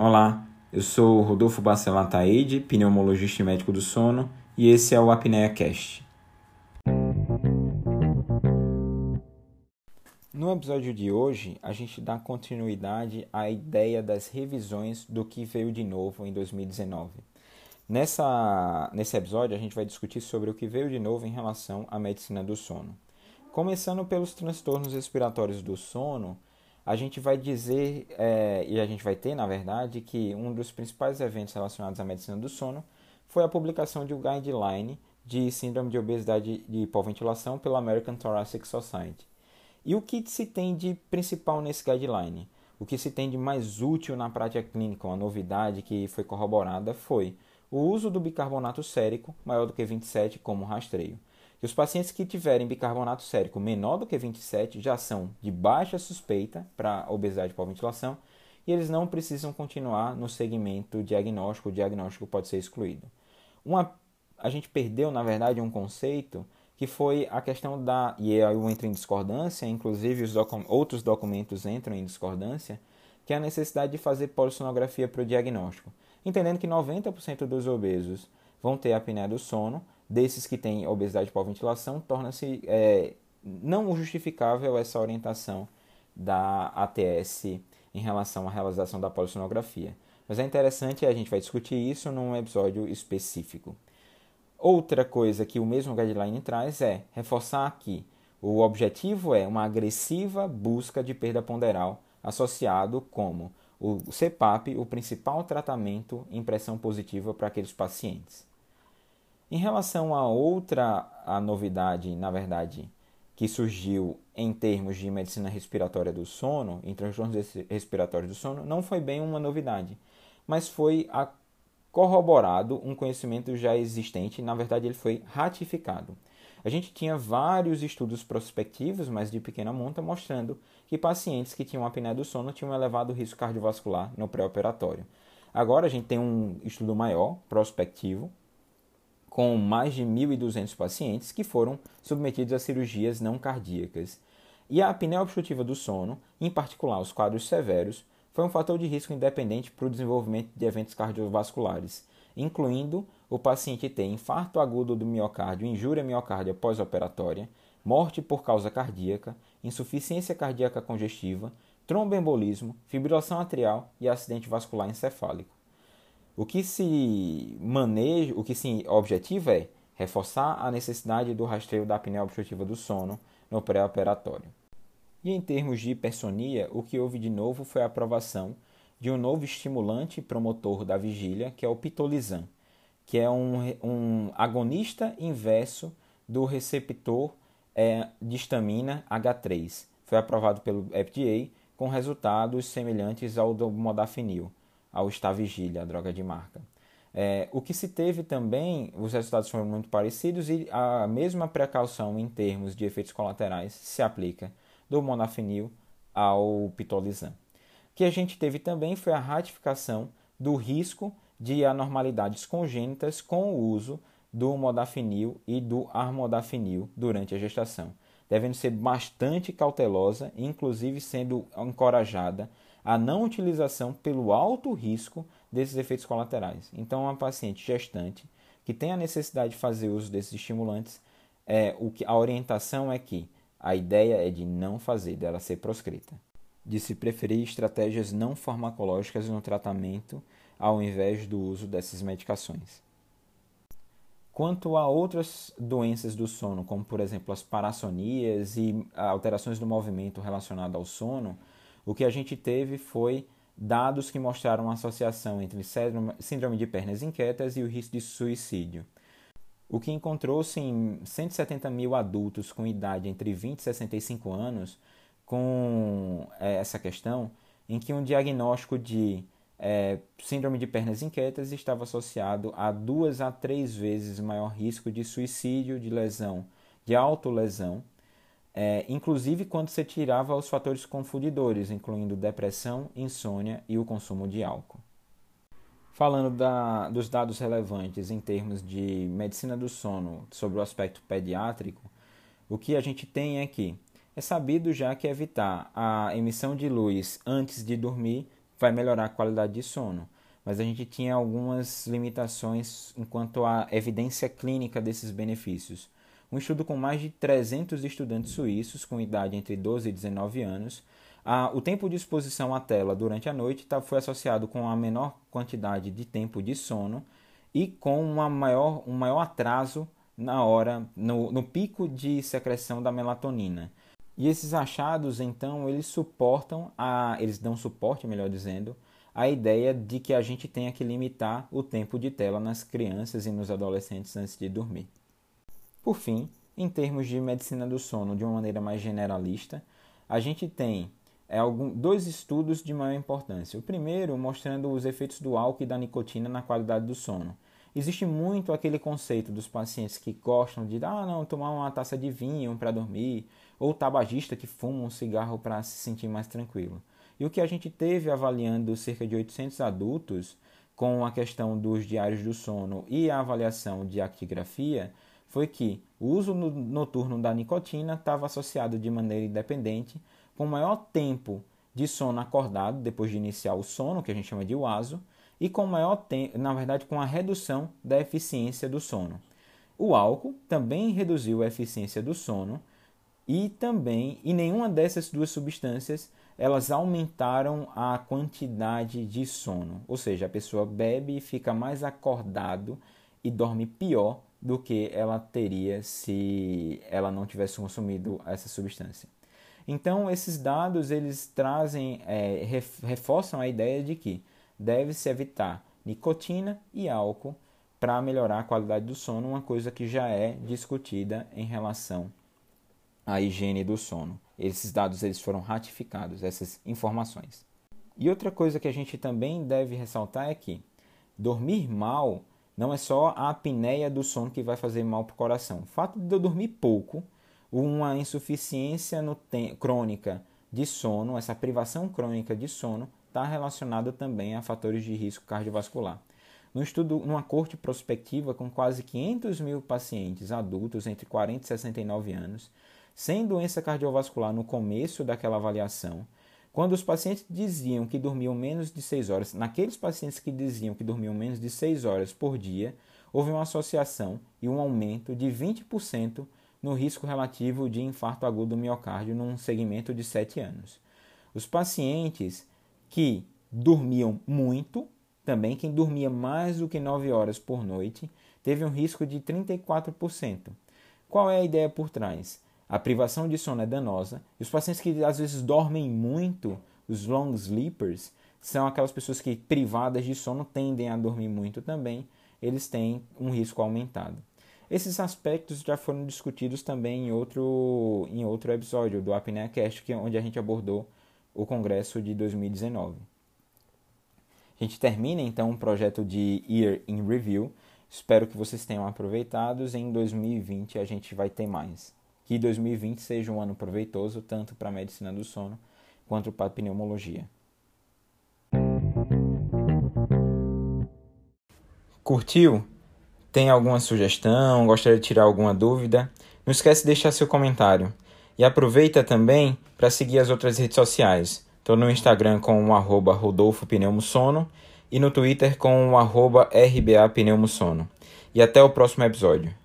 Olá, eu sou Rodolfo Bacelar Taide, pneumologista e médico do sono, e esse é o Apnea Cast. No episódio de hoje, a gente dá continuidade à ideia das revisões do que veio de novo em 2019. Nessa, nesse episódio, a gente vai discutir sobre o que veio de novo em relação à medicina do sono. Começando pelos transtornos respiratórios do sono, a gente vai dizer, é, e a gente vai ter, na verdade, que um dos principais eventos relacionados à medicina do sono foi a publicação de um guideline de síndrome de obesidade de hipoventilação pela American Thoracic Society. E o que se tem de principal nesse guideline? O que se tem de mais útil na prática clínica, uma novidade que foi corroborada, foi o uso do bicarbonato sérico maior do que 27 como rastreio que os pacientes que tiverem bicarbonato sérico menor do que 27 já são de baixa suspeita para obesidade por ventilação e eles não precisam continuar no segmento diagnóstico, o diagnóstico pode ser excluído. Uma, a gente perdeu, na verdade, um conceito que foi a questão da, e eu entro em discordância, inclusive os docu outros documentos entram em discordância, que é a necessidade de fazer polissonografia para o diagnóstico, entendendo que 90% dos obesos vão ter apneia do sono, desses que têm obesidade por ventilação, torna-se é, não justificável essa orientação da ATS em relação à realização da polissonografia. Mas é interessante a gente vai discutir isso num episódio específico. Outra coisa que o mesmo guideline traz é reforçar que o objetivo é uma agressiva busca de perda ponderal associado como o CPAP, o principal tratamento em pressão positiva para aqueles pacientes. Em relação a outra a novidade, na verdade, que surgiu em termos de medicina respiratória do sono, em transtornos respiratórios do sono, não foi bem uma novidade, mas foi corroborado um conhecimento já existente, na verdade ele foi ratificado. A gente tinha vários estudos prospectivos, mas de pequena monta, mostrando que pacientes que tinham apneia do sono tinham um elevado risco cardiovascular no pré-operatório. Agora a gente tem um estudo maior, prospectivo, com mais de 1.200 pacientes que foram submetidos a cirurgias não cardíacas. E a apneia obstrutiva do sono, em particular os quadros severos, foi um fator de risco independente para o desenvolvimento de eventos cardiovasculares, incluindo o paciente ter infarto agudo do miocárdio, injúria miocárdia pós-operatória, morte por causa cardíaca, insuficiência cardíaca congestiva, tromboembolismo, fibrilação atrial e acidente vascular encefálico. O que se maneja, o que se objetiva é reforçar a necessidade do rastreio da apneia obstrutiva do sono no pré-operatório. E em termos de hipersonia, o que houve de novo foi a aprovação de um novo estimulante promotor da vigília, que é o pitolizan, que é um, um agonista inverso do receptor é, de histamina H3. Foi aprovado pelo FDA com resultados semelhantes ao do modafinil ao estar vigília, a droga de marca. É, o que se teve também, os resultados foram muito parecidos e a mesma precaução em termos de efeitos colaterais se aplica do modafinil ao pitolizan. O que a gente teve também foi a ratificação do risco de anormalidades congênitas com o uso do modafinil e do armodafinil durante a gestação, devendo ser bastante cautelosa, inclusive sendo encorajada a não utilização pelo alto risco desses efeitos colaterais. Então, uma paciente gestante que tem a necessidade de fazer uso desses estimulantes, é, o que, a orientação é que a ideia é de não fazer, dela ser proscrita. De se preferir estratégias não farmacológicas no tratamento ao invés do uso dessas medicações. Quanto a outras doenças do sono, como por exemplo as parassonias e alterações do movimento relacionado ao sono, o que a gente teve foi dados que mostraram uma associação entre síndrome de pernas inquietas e o risco de suicídio. O que encontrou-se em 170 mil adultos com idade entre 20 e 65 anos com é, essa questão, em que um diagnóstico de é, síndrome de pernas inquietas estava associado a duas a três vezes maior risco de suicídio, de lesão, de autolesão é, inclusive quando se tirava os fatores confundidores, incluindo depressão, insônia e o consumo de álcool. Falando da, dos dados relevantes em termos de medicina do sono sobre o aspecto pediátrico, o que a gente tem é que é sabido já que evitar a emissão de luz antes de dormir vai melhorar a qualidade de sono. Mas a gente tinha algumas limitações enquanto à evidência clínica desses benefícios. Um estudo com mais de 300 estudantes suíços com idade entre 12 e 19 anos, a, o tempo de exposição à tela durante a noite tá, foi associado com a menor quantidade de tempo de sono e com uma maior, um maior atraso na hora, no, no pico de secreção da melatonina. E esses achados, então, eles suportam, a, eles dão suporte, melhor dizendo, à ideia de que a gente tenha que limitar o tempo de tela nas crianças e nos adolescentes antes de dormir. Por fim, em termos de medicina do sono, de uma maneira mais generalista, a gente tem é, algum, dois estudos de maior importância. O primeiro mostrando os efeitos do álcool e da nicotina na qualidade do sono. Existe muito aquele conceito dos pacientes que gostam de, ah, não, tomar uma taça de vinho para dormir, ou tabagista que fuma um cigarro para se sentir mais tranquilo. E o que a gente teve avaliando cerca de 800 adultos com a questão dos diários do sono e a avaliação de actigrafia foi que o uso noturno da nicotina estava associado de maneira independente com maior tempo de sono acordado depois de iniciar o sono, que a gente chama de UASO, e com maior tempo, na verdade, com a redução da eficiência do sono. O álcool também reduziu a eficiência do sono, e também, e nenhuma dessas duas substâncias elas aumentaram a quantidade de sono, ou seja, a pessoa bebe e fica mais acordado e dorme pior do que ela teria se ela não tivesse consumido essa substância. Então, esses dados eles trazem, é, reforçam a ideia de que deve-se evitar nicotina e álcool para melhorar a qualidade do sono, uma coisa que já é discutida em relação a higiene do sono. Esses dados eles foram ratificados, essas informações. E outra coisa que a gente também deve ressaltar é que dormir mal não é só a apneia do sono que vai fazer mal para o coração. O fato de eu dormir pouco, uma insuficiência crônica de sono, essa privação crônica de sono, está relacionada também a fatores de risco cardiovascular. No estudo, numa corte prospectiva com quase 500 mil pacientes adultos entre 40 e 69 anos, sem doença cardiovascular no começo daquela avaliação, quando os pacientes diziam que dormiam menos de 6 horas, naqueles pacientes que diziam que dormiam menos de 6 horas por dia, houve uma associação e um aumento de 20% no risco relativo de infarto agudo do miocárdio num segmento de 7 anos. Os pacientes que dormiam muito, também quem dormia mais do que 9 horas por noite, teve um risco de 34%. Qual é a ideia por trás? A privação de sono é danosa e os pacientes que às vezes dormem muito, os long sleepers, são aquelas pessoas que privadas de sono tendem a dormir muito também, eles têm um risco aumentado. Esses aspectos já foram discutidos também em outro, em outro episódio do Apnea Cast, que é onde a gente abordou o congresso de 2019. A gente termina então o um projeto de Year in Review. Espero que vocês tenham aproveitado. Em 2020 a gente vai ter mais que 2020 seja um ano proveitoso tanto para a medicina do sono quanto para a pneumologia. Curtiu? Tem alguma sugestão? Gostaria de tirar alguma dúvida? Não esquece de deixar seu comentário. E aproveita também para seguir as outras redes sociais. Estou no Instagram com o arroba Rodolfo e no Twitter com o arroba RBA Pneumosono. E até o próximo episódio.